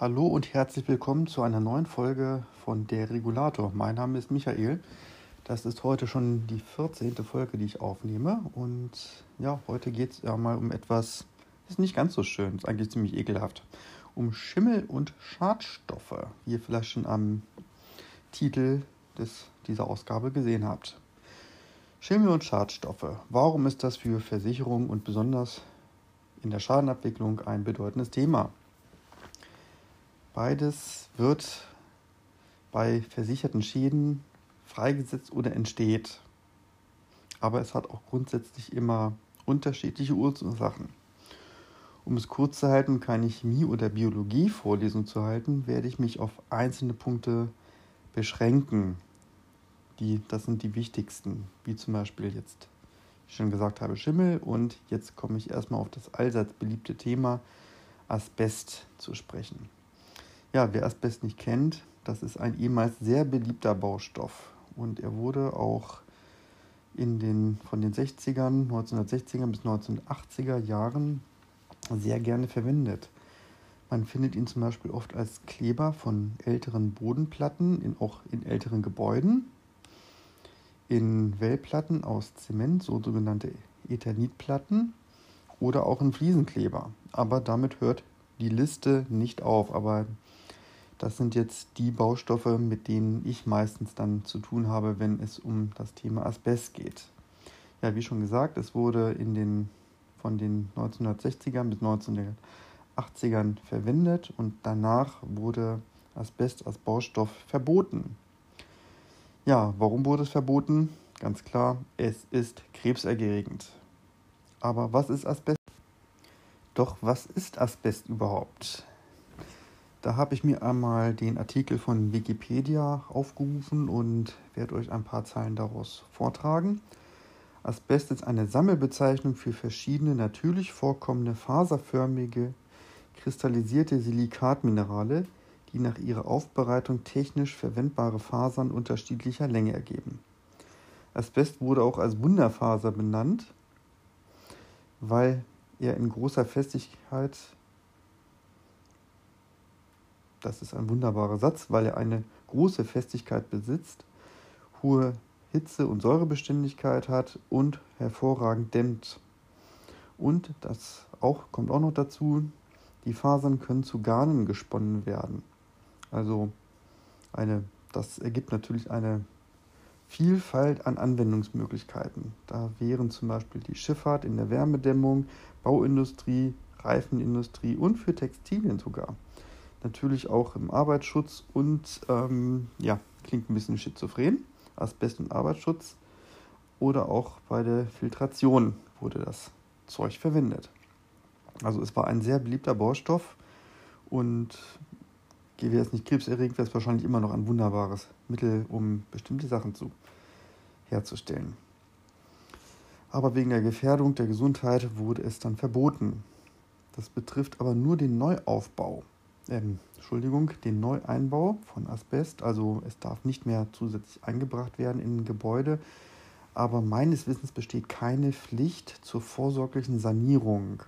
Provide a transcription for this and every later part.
Hallo und herzlich willkommen zu einer neuen Folge von Der Regulator. Mein Name ist Michael. Das ist heute schon die 14. Folge, die ich aufnehme. Und ja, heute geht es ja mal um etwas, das ist nicht ganz so schön, ist eigentlich ziemlich ekelhaft. Um Schimmel und Schadstoffe, wie ihr vielleicht schon am Titel des, dieser Ausgabe gesehen habt. Schimmel und Schadstoffe. Warum ist das für Versicherungen und besonders in der Schadenabwicklung ein bedeutendes Thema? Beides wird bei versicherten Schäden freigesetzt oder entsteht. Aber es hat auch grundsätzlich immer unterschiedliche Ursachen. Um es kurz zu halten, keine Chemie- oder Biologie-Vorlesung zu halten, werde ich mich auf einzelne Punkte beschränken. Die, das sind die wichtigsten, wie zum Beispiel jetzt, wie ich schon gesagt habe, Schimmel. Und jetzt komme ich erstmal auf das allseits beliebte Thema Asbest zu sprechen. Ja, wer Asbest nicht kennt, das ist ein ehemals sehr beliebter Baustoff. Und er wurde auch in den, von den 60ern, 1960er bis 1980er Jahren sehr gerne verwendet. Man findet ihn zum Beispiel oft als Kleber von älteren Bodenplatten, in, auch in älteren Gebäuden, in Wellplatten aus Zement, so sogenannte Eternitplatten, oder auch in Fliesenkleber. Aber damit hört die Liste nicht auf. Aber das sind jetzt die Baustoffe, mit denen ich meistens dann zu tun habe, wenn es um das Thema Asbest geht. Ja, wie schon gesagt, es wurde in den, von den 1960ern bis 1980ern verwendet und danach wurde Asbest als Baustoff verboten. Ja, warum wurde es verboten? Ganz klar, es ist krebserregend. Aber was ist Asbest? Doch was ist Asbest überhaupt? Da habe ich mir einmal den Artikel von Wikipedia aufgerufen und werde euch ein paar Zeilen daraus vortragen. Asbest ist eine Sammelbezeichnung für verschiedene natürlich vorkommende faserförmige, kristallisierte Silikatminerale, die nach ihrer Aufbereitung technisch verwendbare Fasern unterschiedlicher Länge ergeben. Asbest wurde auch als Wunderfaser benannt, weil er in großer Festigkeit das ist ein wunderbarer Satz, weil er eine große Festigkeit besitzt, hohe Hitze- und Säurebeständigkeit hat und hervorragend dämmt. Und das auch, kommt auch noch dazu, die Fasern können zu Garnen gesponnen werden. Also eine, das ergibt natürlich eine Vielfalt an Anwendungsmöglichkeiten. Da wären zum Beispiel die Schifffahrt in der Wärmedämmung, Bauindustrie, Reifenindustrie und für Textilien sogar natürlich auch im Arbeitsschutz und ähm, ja, klingt ein bisschen schizophren, Asbest und Arbeitsschutz oder auch bei der Filtration wurde das Zeug verwendet. Also es war ein sehr beliebter Baustoff und wäre es nicht krebserregend, wäre es wahrscheinlich immer noch ein wunderbares Mittel, um bestimmte Sachen zu herzustellen. Aber wegen der Gefährdung der Gesundheit wurde es dann verboten. Das betrifft aber nur den Neuaufbau ähm, Entschuldigung, den Neueinbau von Asbest. Also es darf nicht mehr zusätzlich eingebracht werden in ein Gebäude. Aber meines Wissens besteht keine Pflicht zur vorsorglichen Sanierung.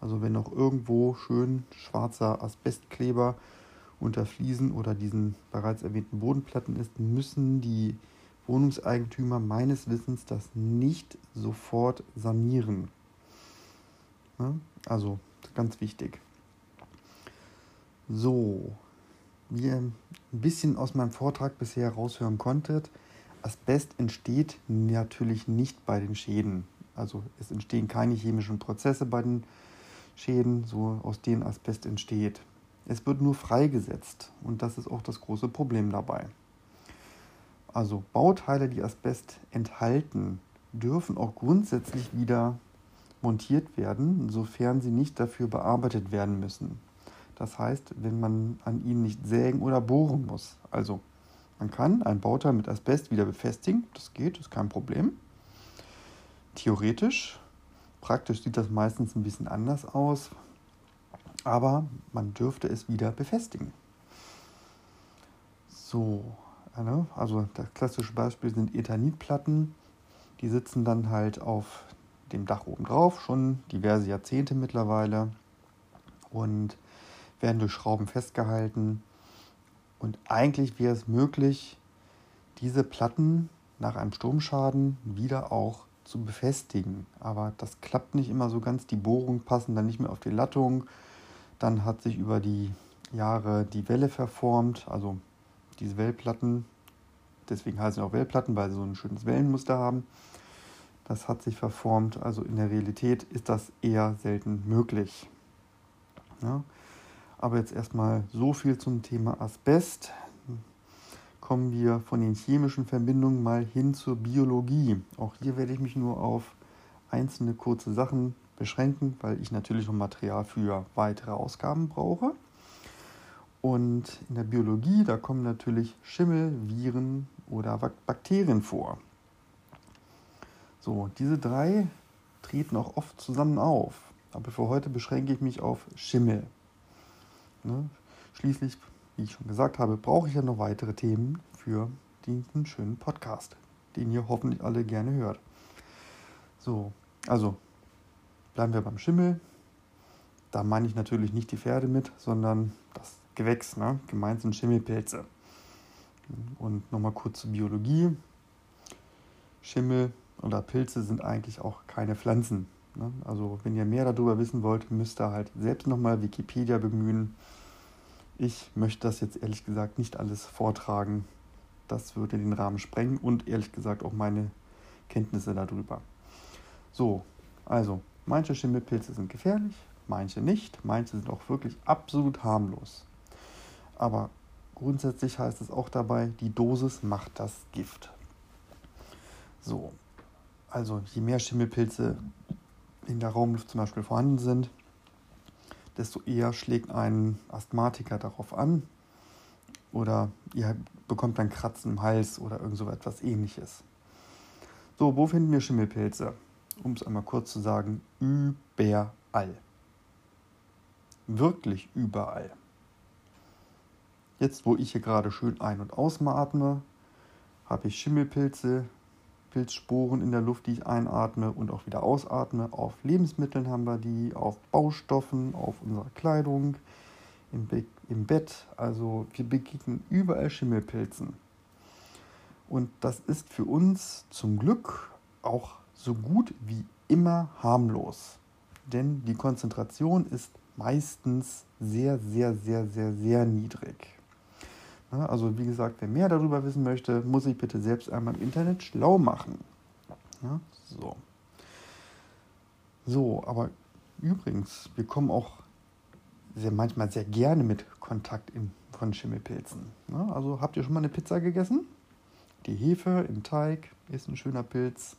Also wenn noch irgendwo schön schwarzer Asbestkleber unter Fliesen oder diesen bereits erwähnten Bodenplatten ist, müssen die Wohnungseigentümer meines Wissens das nicht sofort sanieren. Also ganz wichtig. So, wie ihr ein bisschen aus meinem Vortrag bisher raushören konntet, Asbest entsteht natürlich nicht bei den Schäden. Also es entstehen keine chemischen Prozesse bei den Schäden, so aus denen Asbest entsteht. Es wird nur freigesetzt und das ist auch das große Problem dabei. Also Bauteile, die Asbest enthalten, dürfen auch grundsätzlich wieder montiert werden, sofern sie nicht dafür bearbeitet werden müssen. Das heißt, wenn man an ihnen nicht sägen oder bohren muss. Also man kann ein Bauteil mit Asbest wieder befestigen, das geht, ist kein Problem. Theoretisch, praktisch sieht das meistens ein bisschen anders aus, aber man dürfte es wieder befestigen. So, also das klassische Beispiel sind Ethanitplatten. Die sitzen dann halt auf dem Dach oben drauf, schon diverse Jahrzehnte mittlerweile. Und werden durch Schrauben festgehalten. Und eigentlich wäre es möglich, diese Platten nach einem Sturmschaden wieder auch zu befestigen. Aber das klappt nicht immer so ganz. Die Bohrungen passen dann nicht mehr auf die Lattung. Dann hat sich über die Jahre die Welle verformt, also diese Wellplatten. Deswegen heißen sie auch Wellplatten, weil sie so ein schönes Wellenmuster haben. Das hat sich verformt. Also in der Realität ist das eher selten möglich. Ja. Aber jetzt erstmal so viel zum Thema Asbest. Kommen wir von den chemischen Verbindungen mal hin zur Biologie. Auch hier werde ich mich nur auf einzelne kurze Sachen beschränken, weil ich natürlich noch Material für weitere Ausgaben brauche. Und in der Biologie, da kommen natürlich Schimmel, Viren oder Bakterien vor. So, diese drei treten auch oft zusammen auf. Aber für heute beschränke ich mich auf Schimmel. Ne? Schließlich, wie ich schon gesagt habe, brauche ich ja noch weitere Themen für diesen schönen Podcast, den ihr hoffentlich alle gerne hört. So, also bleiben wir beim Schimmel. Da meine ich natürlich nicht die Pferde mit, sondern das Gewächs. Ne? Gemeint sind Schimmelpilze. Und nochmal kurz zur Biologie. Schimmel oder Pilze sind eigentlich auch keine Pflanzen. Ne? Also wenn ihr mehr darüber wissen wollt, müsst ihr halt selbst nochmal Wikipedia bemühen. Ich möchte das jetzt ehrlich gesagt nicht alles vortragen. Das würde den Rahmen sprengen und ehrlich gesagt auch meine Kenntnisse darüber. So, also manche Schimmelpilze sind gefährlich, manche nicht, manche sind auch wirklich absolut harmlos. Aber grundsätzlich heißt es auch dabei, die Dosis macht das Gift. So, also je mehr Schimmelpilze in der Raumluft zum Beispiel vorhanden sind, desto eher schlägt ein Asthmatiker darauf an oder ihr bekommt dann Kratzen im Hals oder irgend so etwas ähnliches. So, wo finden wir Schimmelpilze? Um es einmal kurz zu sagen, überall. Wirklich überall. Jetzt, wo ich hier gerade schön ein- und ausatme, habe ich Schimmelpilze Pilzsporen in der Luft, die ich einatme und auch wieder ausatme. Auf Lebensmitteln haben wir die, auf Baustoffen, auf unserer Kleidung, im, Be im Bett. Also wir begegnen überall Schimmelpilzen. Und das ist für uns zum Glück auch so gut wie immer harmlos. Denn die Konzentration ist meistens sehr, sehr, sehr, sehr, sehr niedrig. Also wie gesagt, wer mehr darüber wissen möchte, muss sich bitte selbst einmal im Internet schlau machen. Ja, so. So, aber übrigens, wir kommen auch sehr, manchmal sehr gerne mit Kontakt in, von Schimmelpilzen. Ja, also habt ihr schon mal eine Pizza gegessen? Die Hefe im Teig ist ein schöner Pilz.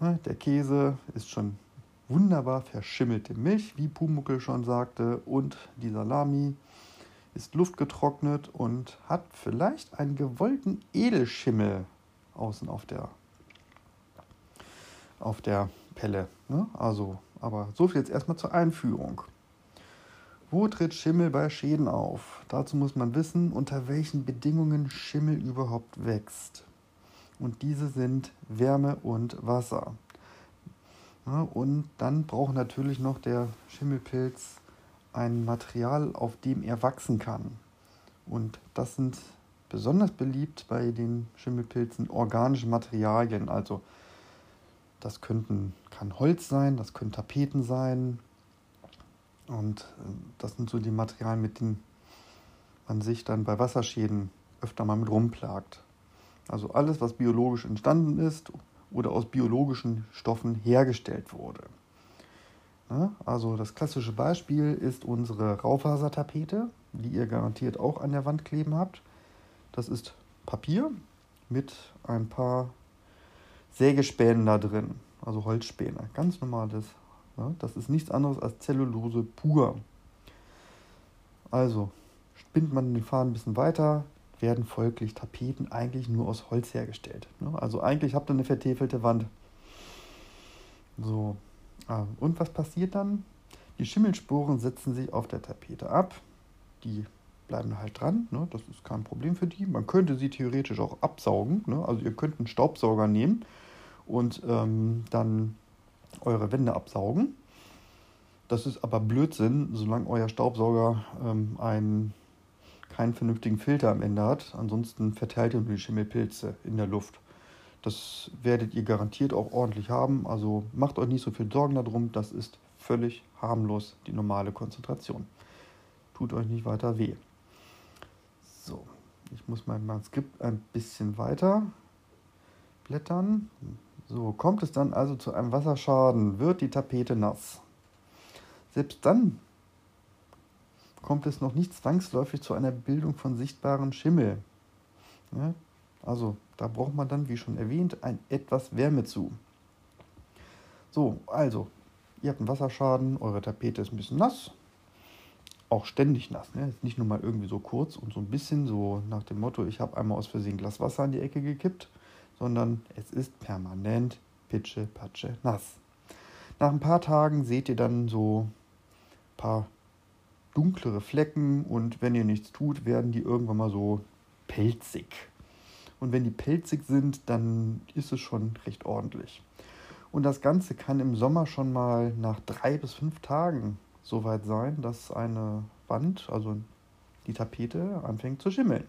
Ja, der Käse ist schon wunderbar verschimmelte Milch, wie Pumuckel schon sagte, und die Salami ist luftgetrocknet und hat vielleicht einen gewollten Edelschimmel außen auf der, auf der Pelle. Ne? Also, aber so viel jetzt erstmal zur Einführung. Wo tritt Schimmel bei Schäden auf? Dazu muss man wissen, unter welchen Bedingungen Schimmel überhaupt wächst. Und diese sind Wärme und Wasser. Ja, und dann braucht natürlich noch der Schimmelpilz ein Material, auf dem er wachsen kann. Und das sind besonders beliebt bei den Schimmelpilzen organische Materialien. Also das könnten, kann Holz sein, das können Tapeten sein. Und äh, das sind so die Materialien, mit denen man sich dann bei Wasserschäden öfter mal mit rumplagt. Also alles, was biologisch entstanden ist oder aus biologischen Stoffen hergestellt wurde. Also das klassische Beispiel ist unsere Raufasertapete, die ihr garantiert auch an der Wand kleben habt. Das ist Papier mit ein paar Sägespänen da drin, also Holzspäne, ganz normales. Das ist nichts anderes als Zellulose pur. Also spinnt man den Faden ein bisschen weiter, werden folglich Tapeten eigentlich nur aus Holz hergestellt. Also eigentlich habt ihr eine vertäfelte Wand. So, und was passiert dann? Die Schimmelsporen setzen sich auf der Tapete ab. Die bleiben halt dran. Ne? Das ist kein Problem für die. Man könnte sie theoretisch auch absaugen. Ne? Also ihr könnt einen Staubsauger nehmen und ähm, dann eure Wände absaugen. Das ist aber Blödsinn, solange euer Staubsauger ähm, einen, keinen vernünftigen Filter am Ende hat. Ansonsten verteilt ihr nur die Schimmelpilze in der Luft. Das werdet ihr garantiert auch ordentlich haben. Also macht euch nicht so viel Sorgen darum. Das ist völlig harmlos, die normale Konzentration. Tut euch nicht weiter weh. So, ich muss mein Manuskript ein bisschen weiter blättern. So, kommt es dann also zu einem Wasserschaden, wird die Tapete nass. Selbst dann kommt es noch nicht zwangsläufig zu einer Bildung von sichtbaren Schimmel. Ja, also da braucht man dann, wie schon erwähnt, ein etwas Wärme zu. So, also, ihr habt einen Wasserschaden, eure Tapete ist ein bisschen nass, auch ständig nass. Ne? Nicht nur mal irgendwie so kurz und so ein bisschen so nach dem Motto, ich habe einmal aus Versehen Glas Wasser in die Ecke gekippt, sondern es ist permanent pitsche, patsche, nass. Nach ein paar Tagen seht ihr dann so ein paar dunklere Flecken und wenn ihr nichts tut, werden die irgendwann mal so pelzig. Und wenn die pelzig sind, dann ist es schon recht ordentlich. Und das Ganze kann im Sommer schon mal nach drei bis fünf Tagen so weit sein, dass eine Wand, also die Tapete, anfängt zu schimmeln.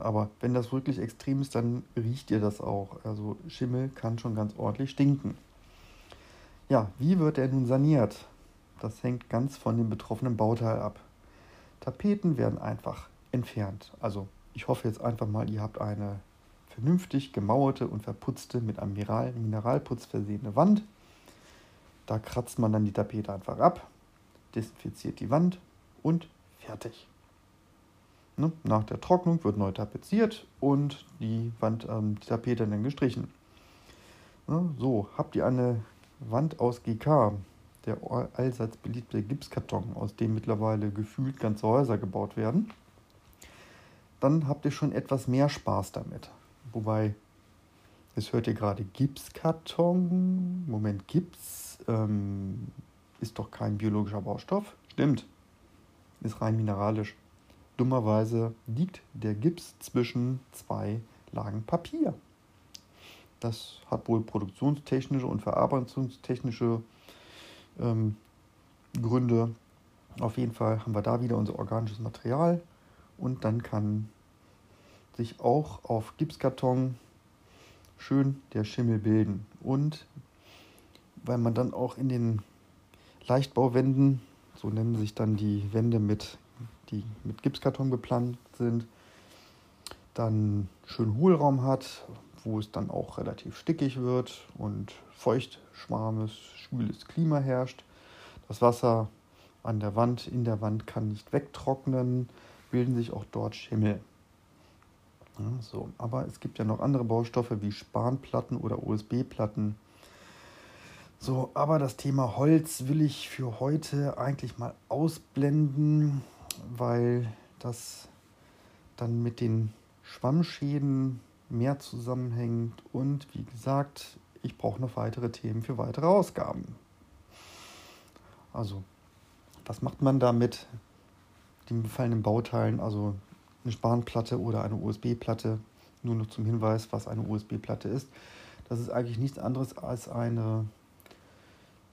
Aber wenn das wirklich extrem ist, dann riecht ihr das auch. Also Schimmel kann schon ganz ordentlich stinken. Ja, wie wird er nun saniert? Das hängt ganz von dem betroffenen Bauteil ab. Tapeten werden einfach entfernt. Also ich hoffe jetzt einfach mal, ihr habt eine vernünftig gemauerte und verputzte, mit einem Mineralputz versehene Wand. Da kratzt man dann die Tapete einfach ab, desinfiziert die Wand und fertig. Ne? Nach der Trocknung wird neu tapeziert und die, Wand, ähm, die Tapete dann gestrichen. Ne? So, habt ihr eine Wand aus GK, der allseits beliebte Gipskarton, aus dem mittlerweile gefühlt ganze Häuser gebaut werden, dann habt ihr schon etwas mehr Spaß damit. Wobei, jetzt hört ihr gerade Gipskarton. Moment, Gips ähm, ist doch kein biologischer Baustoff. Stimmt, ist rein mineralisch. Dummerweise liegt der Gips zwischen zwei Lagen Papier. Das hat wohl produktionstechnische und verarbeitungstechnische ähm, Gründe. Auf jeden Fall haben wir da wieder unser organisches Material und dann kann sich auch auf Gipskarton schön der Schimmel bilden. Und weil man dann auch in den Leichtbauwänden, so nennen sich dann die Wände mit, die mit Gipskarton beplant sind, dann schön Hohlraum hat, wo es dann auch relativ stickig wird und feucht, schwarmes, schwüles Klima herrscht. Das Wasser an der Wand, in der Wand kann nicht wegtrocknen, bilden sich auch dort Schimmel. Ja, so. Aber es gibt ja noch andere Baustoffe wie Spanplatten oder OSB-Platten, so, aber das Thema Holz will ich für heute eigentlich mal ausblenden, weil das dann mit den Schwammschäden mehr zusammenhängt und wie gesagt, ich brauche noch weitere Themen für weitere Ausgaben. Also, was macht man da mit den befallenen Bauteilen, also eine Spanplatte oder eine USB-Platte? Nur noch zum Hinweis, was eine USB-Platte ist. Das ist eigentlich nichts anderes als eine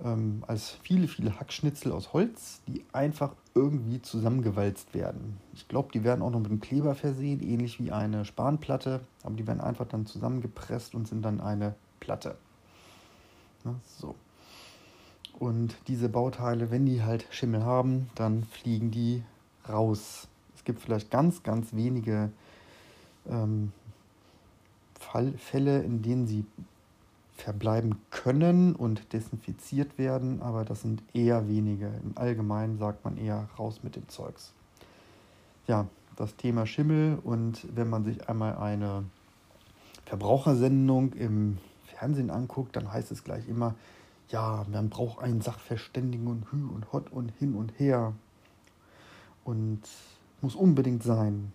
ähm, als viele, viele Hackschnitzel aus Holz, die einfach irgendwie zusammengewalzt werden. Ich glaube, die werden auch noch mit einem Kleber versehen, ähnlich wie eine Spanplatte, aber die werden einfach dann zusammengepresst und sind dann eine Platte. Na, so. Und diese Bauteile, wenn die halt Schimmel haben, dann fliegen die raus. Es gibt vielleicht ganz, ganz wenige ähm, Fall, Fälle, in denen sie verbleiben können und desinfiziert werden, aber das sind eher wenige. Im Allgemeinen sagt man eher raus mit dem Zeugs. Ja, das Thema Schimmel und wenn man sich einmal eine Verbrauchersendung im Fernsehen anguckt, dann heißt es gleich immer, ja, man braucht einen Sachverständigen und Hü und Hot und hin und her und muss unbedingt sein.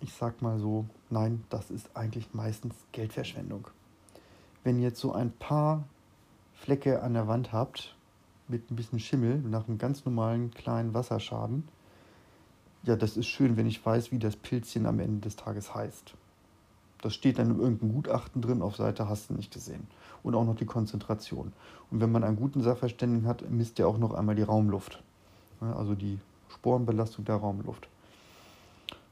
Ich sag mal so, nein, das ist eigentlich meistens Geldverschwendung wenn ihr jetzt so ein paar Flecke an der Wand habt, mit ein bisschen Schimmel, nach einem ganz normalen kleinen Wasserschaden, ja, das ist schön, wenn ich weiß, wie das Pilzchen am Ende des Tages heißt. Das steht dann in irgendeinem Gutachten drin, auf Seite hast du nicht gesehen. und auch noch die Konzentration. Und wenn man einen guten Sachverständigen hat, misst er auch noch einmal die Raumluft, also die Sporenbelastung der Raumluft.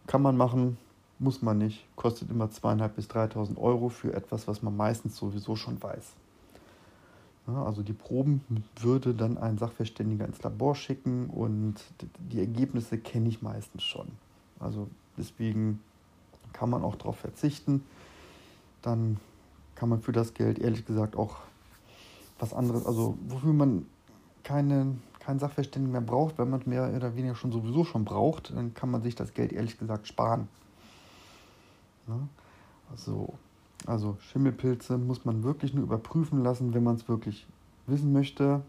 Kann man machen, muss man nicht, kostet immer 2.500 bis 3.000 Euro für etwas, was man meistens sowieso schon weiß. Also die Proben würde dann ein Sachverständiger ins Labor schicken und die Ergebnisse kenne ich meistens schon. Also deswegen kann man auch darauf verzichten. Dann kann man für das Geld ehrlich gesagt auch was anderes, also wofür man keine, keinen Sachverständigen mehr braucht, wenn man mehr oder weniger schon sowieso schon braucht, dann kann man sich das Geld ehrlich gesagt sparen. Ja? Also, also Schimmelpilze muss man wirklich nur überprüfen lassen, wenn man es wirklich wissen möchte,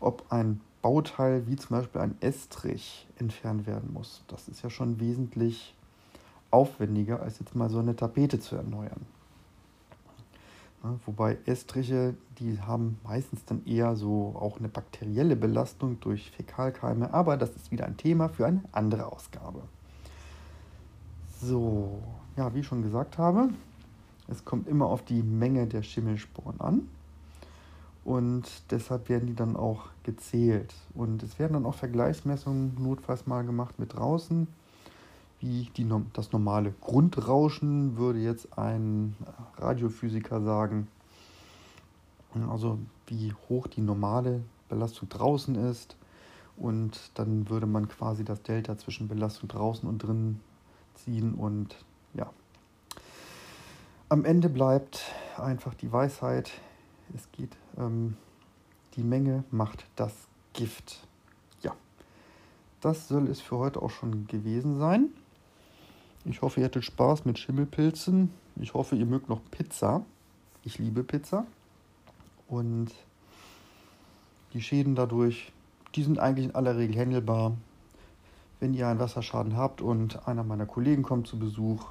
ob ein Bauteil wie zum Beispiel ein Estrich entfernt werden muss. Das ist ja schon wesentlich aufwendiger, als jetzt mal so eine Tapete zu erneuern. Ja, wobei Estriche, die haben meistens dann eher so auch eine bakterielle Belastung durch Fäkalkeime, aber das ist wieder ein Thema für eine andere Ausgabe. So, ja, wie ich schon gesagt habe, es kommt immer auf die Menge der Schimmelsporen an und deshalb werden die dann auch gezählt. Und es werden dann auch Vergleichsmessungen notfalls mal gemacht mit draußen wie die, das normale Grundrauschen, würde jetzt ein Radiophysiker sagen. Also wie hoch die normale Belastung draußen ist. Und dann würde man quasi das Delta zwischen Belastung draußen und drin ziehen. Und ja, am Ende bleibt einfach die Weisheit. Es geht, ähm, die Menge macht das Gift. Ja, das soll es für heute auch schon gewesen sein. Ich hoffe, ihr hattet Spaß mit Schimmelpilzen. Ich hoffe, ihr mögt noch Pizza. Ich liebe Pizza. Und die Schäden dadurch, die sind eigentlich in aller Regel handelbar. Wenn ihr einen Wasserschaden habt und einer meiner Kollegen kommt zu Besuch,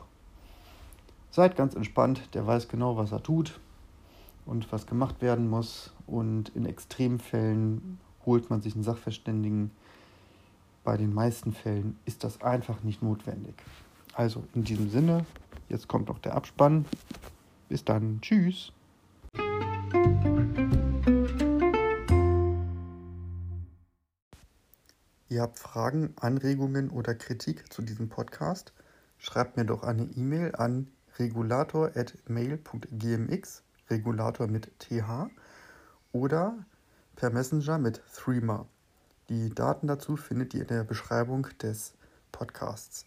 seid ganz entspannt. Der weiß genau, was er tut und was gemacht werden muss. Und in Extremfällen holt man sich einen Sachverständigen. Bei den meisten Fällen ist das einfach nicht notwendig. Also in diesem Sinne, jetzt kommt noch der Abspann. Bis dann. Tschüss. Ihr habt Fragen, Anregungen oder Kritik zu diesem Podcast? Schreibt mir doch eine E-Mail an regulator.mail.gmx, Regulator mit TH, oder per Messenger mit Threema. Die Daten dazu findet ihr in der Beschreibung des Podcasts.